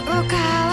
luka